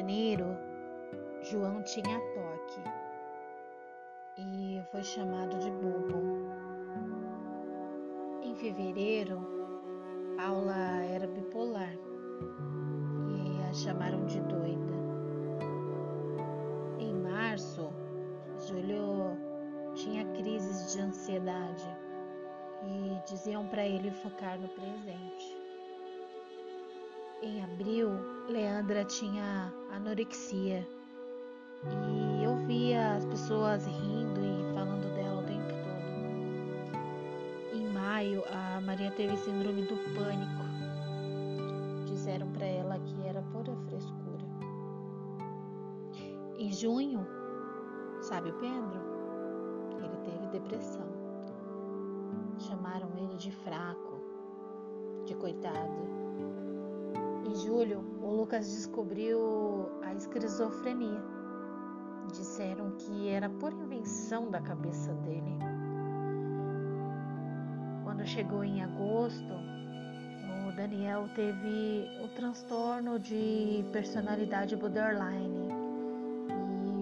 janeiro, João tinha toque e foi chamado de bobo. Em fevereiro, Paula era bipolar e a chamaram de doida. Em março, Júlio tinha crises de ansiedade e diziam para ele focar no presente. Em abril, Leandra tinha anorexia e eu via as pessoas rindo e falando dela o tempo todo. Em maio, a Maria teve síndrome do pânico. Disseram para ela que era pura frescura. Em junho, sabe o Pedro? Ele teve depressão. Chamaram ele de fraco, de coitado. Em julho, o Lucas descobriu a esquizofrenia. Disseram que era por invenção da cabeça dele. Quando chegou em agosto, o Daniel teve o transtorno de personalidade borderline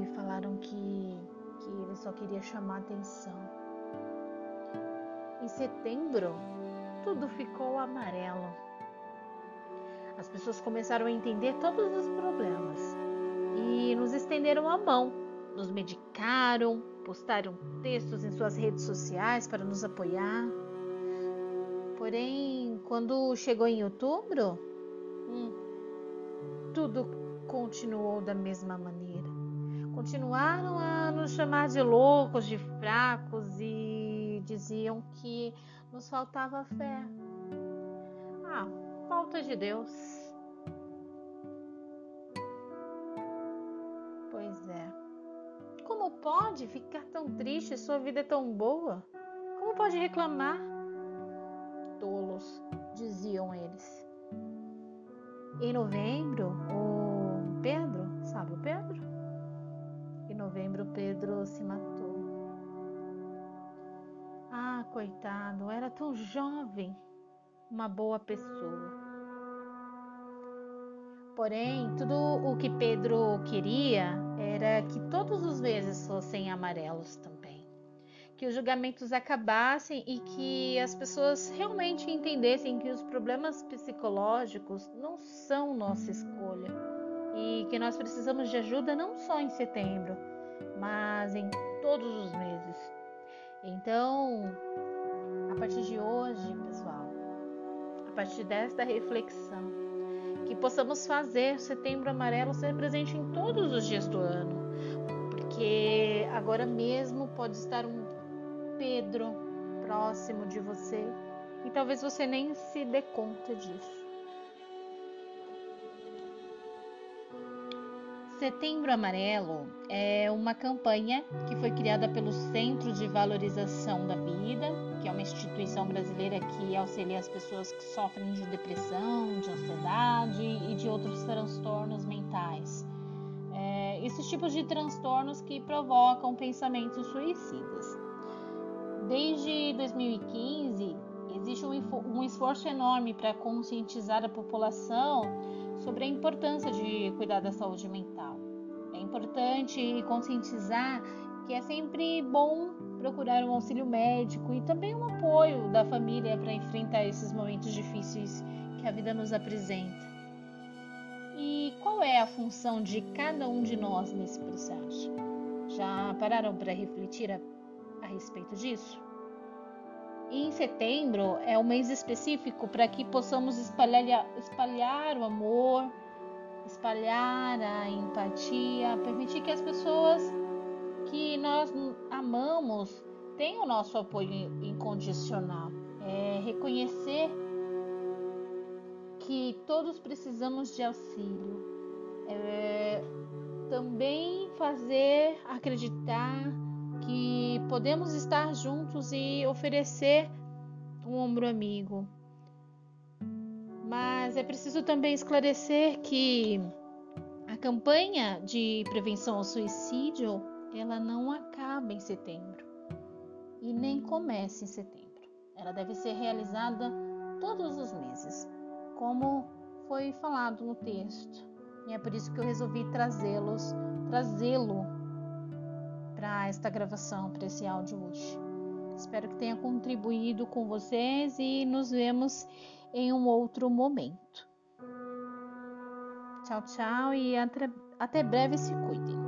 e falaram que, que ele só queria chamar atenção. Em setembro, tudo ficou amarelo. As pessoas começaram a entender todos os problemas e nos estenderam a mão, nos medicaram, postaram textos em suas redes sociais para nos apoiar. Porém, quando chegou em outubro, hum, tudo continuou da mesma maneira. Continuaram a nos chamar de loucos, de fracos e diziam que nos faltava fé. Ah, falta de Deus. Pois é. Como pode ficar tão triste? Sua vida é tão boa. Como pode reclamar? Tolos, diziam eles. Em novembro, o Pedro, sabe o Pedro? Em novembro, Pedro se matou. Ah, coitado, era tão jovem uma boa pessoa. Porém, tudo o que Pedro queria era que todos os meses fossem amarelos também. Que os julgamentos acabassem e que as pessoas realmente entendessem que os problemas psicológicos não são nossa escolha e que nós precisamos de ajuda não só em setembro, mas em todos os meses. Então, a partir de hoje, pessoal, partir desta reflexão, que possamos fazer Setembro Amarelo ser presente em todos os dias do ano, porque agora mesmo pode estar um Pedro próximo de você. E talvez você nem se dê conta disso. Setembro Amarelo é uma campanha que foi criada pelo Centro de Valorização da Vida, que é uma instituição brasileira que auxilia as pessoas que sofrem de depressão, de ansiedade e de outros transtornos mentais. É, esses tipos de transtornos que provocam pensamentos suicidas. Desde 2015, existe um esforço enorme para conscientizar a população sobre a importância de cuidar da saúde mental. É importante conscientizar que é sempre bom procurar um auxílio médico e também um apoio da família para enfrentar esses momentos difíceis que a vida nos apresenta. E qual é a função de cada um de nós nesse processo? Já pararam para refletir a, a respeito disso? E em setembro é um mês específico para que possamos espalhar, espalhar o amor, espalhar a empatia, permitir que as pessoas que nós amamos tenham o nosso apoio incondicional. É reconhecer que todos precisamos de auxílio. É também fazer acreditar que podemos estar juntos e oferecer um ombro amigo. Mas é preciso também esclarecer que a campanha de prevenção ao suicídio, ela não acaba em setembro e nem começa em setembro. Ela deve ser realizada todos os meses, como foi falado no texto. E é por isso que eu resolvi trazê-los, trazê-lo para esta gravação, para esse áudio hoje. Espero que tenha contribuído com vocês e nos vemos em um outro momento. Tchau, tchau e até breve se cuidem.